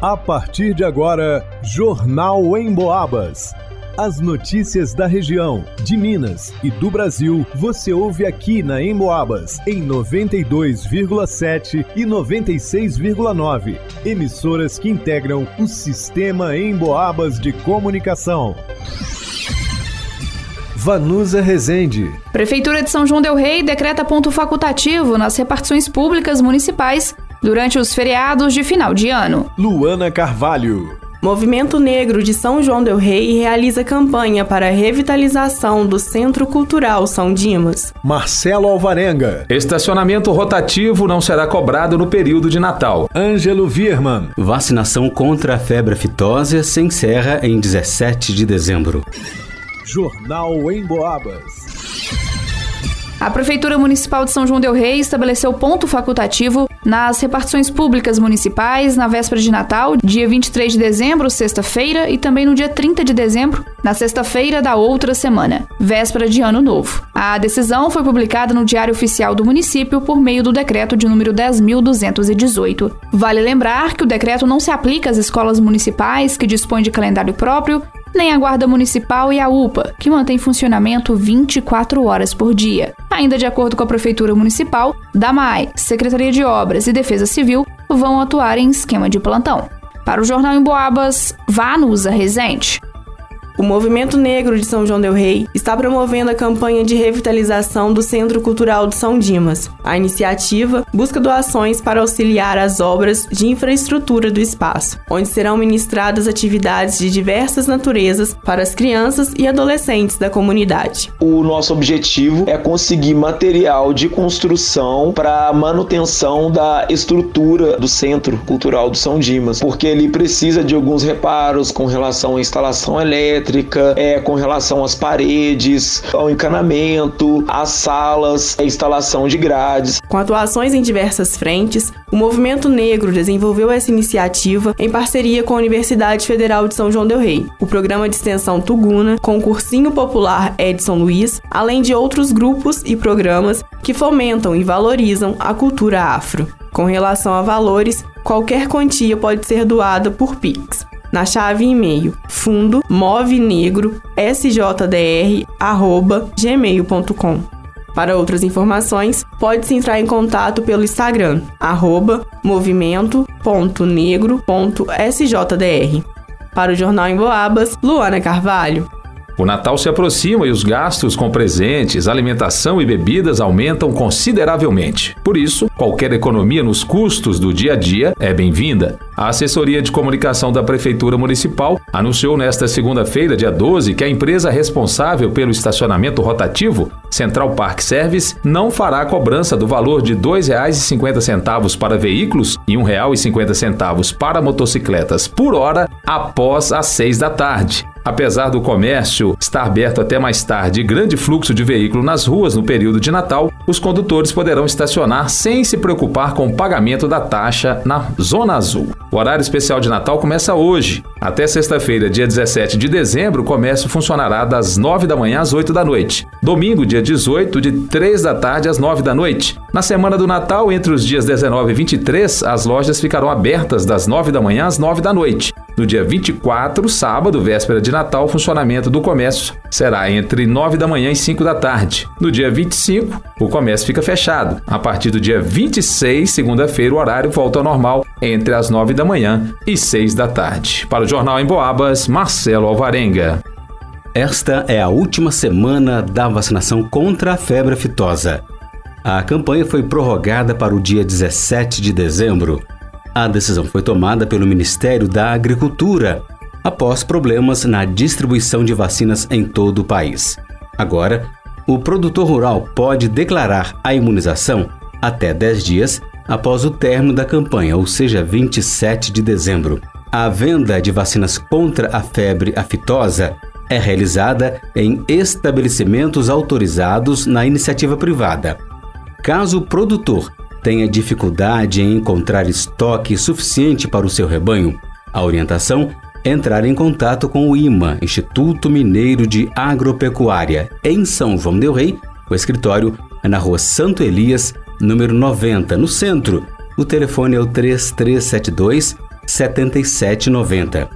A partir de agora, Jornal em Boabas. As notícias da região, de Minas e do Brasil, você ouve aqui na Emboabas, em 92,7 e 96,9. Emissoras que integram o sistema Emboabas de comunicação. Vanusa Rezende. Prefeitura de São João Del Rei decreta ponto facultativo nas repartições públicas municipais durante os feriados de final de ano. Luana Carvalho. Movimento Negro de São João del Rei realiza campanha para a revitalização do Centro Cultural São Dimas. Marcelo Alvarenga. Estacionamento rotativo não será cobrado no período de Natal. Ângelo Virman. Vacinação contra a febre aftosa se encerra em 17 de dezembro. Jornal em Boabas. A Prefeitura Municipal de São João Del Rei estabeleceu ponto facultativo nas repartições públicas municipais na véspera de Natal, dia 23 de dezembro, sexta-feira, e também no dia 30 de dezembro, na sexta-feira da outra semana, véspera de Ano Novo. A decisão foi publicada no Diário Oficial do município por meio do decreto de número 10.218. Vale lembrar que o decreto não se aplica às escolas municipais que dispõem de calendário próprio nem a Guarda Municipal e a UPA, que mantém funcionamento 24 horas por dia. Ainda de acordo com a Prefeitura Municipal, DAMAI, Secretaria de Obras e Defesa Civil vão atuar em esquema de plantão. Para o Jornal em Boabas, Vanusa Rezende. O Movimento Negro de São João del Rei está promovendo a campanha de revitalização do Centro Cultural de São Dimas. A iniciativa busca doações para auxiliar as obras de infraestrutura do espaço, onde serão ministradas atividades de diversas naturezas para as crianças e adolescentes da comunidade. O nosso objetivo é conseguir material de construção para manutenção da estrutura do Centro Cultural de São Dimas, porque ele precisa de alguns reparos com relação à instalação elétrica elétrica, é, com relação às paredes, ao encanamento, às salas, a instalação de grades. Com atuações em diversas frentes, o Movimento Negro desenvolveu essa iniciativa em parceria com a Universidade Federal de São João del Rei, o programa de extensão Tuguna, com o Cursinho Popular Edson Luiz, além de outros grupos e programas que fomentam e valorizam a cultura afro. Com relação a valores, qualquer quantia pode ser doada por Pix na chave e-mail fundo movenegro sjdr@gmail.com. Para outras informações, pode-se entrar em contato pelo Instagram, movimento.negro.sjdr. Para o Jornal em Boabas, Luana Carvalho. O Natal se aproxima e os gastos com presentes, alimentação e bebidas aumentam consideravelmente. Por isso, qualquer economia nos custos do dia a dia é bem-vinda. A assessoria de comunicação da Prefeitura Municipal anunciou nesta segunda-feira, dia 12, que a empresa responsável pelo estacionamento rotativo, Central Park Service, não fará cobrança do valor de R$ 2,50 para veículos e R$ 1,50 para motocicletas por hora após as 6 da tarde. Apesar do comércio estar aberto até mais tarde e grande fluxo de veículo nas ruas no período de Natal, os condutores poderão estacionar sem se preocupar com o pagamento da taxa na Zona Azul. O horário especial de Natal começa hoje. Até sexta-feira, dia 17 de dezembro, o comércio funcionará das 9 da manhã às 8 da noite. Domingo, dia 18, de 3 da tarde às 9 da noite. Na semana do Natal, entre os dias 19 e 23, as lojas ficarão abertas das 9 da manhã às 9 da noite. No dia 24, sábado, véspera de Natal, o funcionamento do comércio será entre 9 da manhã e 5 da tarde. No dia 25, o comércio fica fechado. A partir do dia 26, segunda-feira, o horário volta ao normal entre as 9 da manhã e 6 da tarde. Para o Jornal em Boabas, Marcelo Alvarenga. Esta é a última semana da vacinação contra a febre aftosa. A campanha foi prorrogada para o dia 17 de dezembro. A decisão foi tomada pelo Ministério da Agricultura após problemas na distribuição de vacinas em todo o país. Agora, o produtor rural pode declarar a imunização até 10 dias após o término da campanha, ou seja, 27 de dezembro. A venda de vacinas contra a febre aftosa é realizada em estabelecimentos autorizados na iniciativa privada. Caso o produtor tenha dificuldade em encontrar estoque suficiente para o seu rebanho, a orientação é entrar em contato com o IMA, Instituto Mineiro de Agropecuária, em São João del Rei. O escritório é na rua Santo Elias, número 90, no centro. O telefone é o 3372 7790.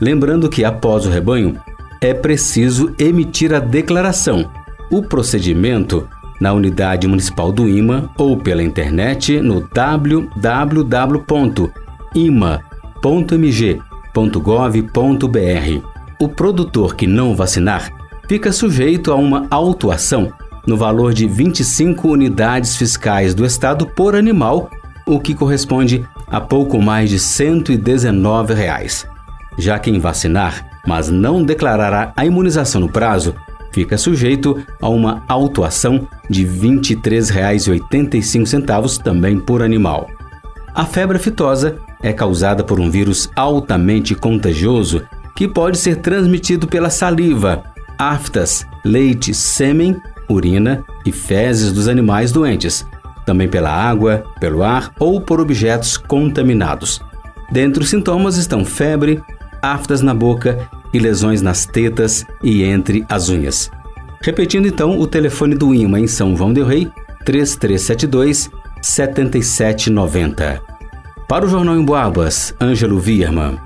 Lembrando que após o rebanho é preciso emitir a declaração. O procedimento na unidade municipal do IMA ou pela internet no www.ima.mg.gov.br. O produtor que não vacinar fica sujeito a uma autuação no valor de 25 unidades fiscais do Estado por animal, o que corresponde a pouco mais de 119 reais. Já quem vacinar, mas não declarará a imunização no prazo, fica sujeito a uma autuação de R$ 23,85 também por animal. A febre aftosa é causada por um vírus altamente contagioso que pode ser transmitido pela saliva, aftas, leite, sêmen, urina e fezes dos animais doentes, também pela água, pelo ar ou por objetos contaminados. Dentre os sintomas estão febre, aftas na boca e lesões nas tetas e entre as unhas. Repetindo então o telefone do IMA em São João del Rei, 3372 7790. Para o Jornal em Boabas, Ângelo Vierman.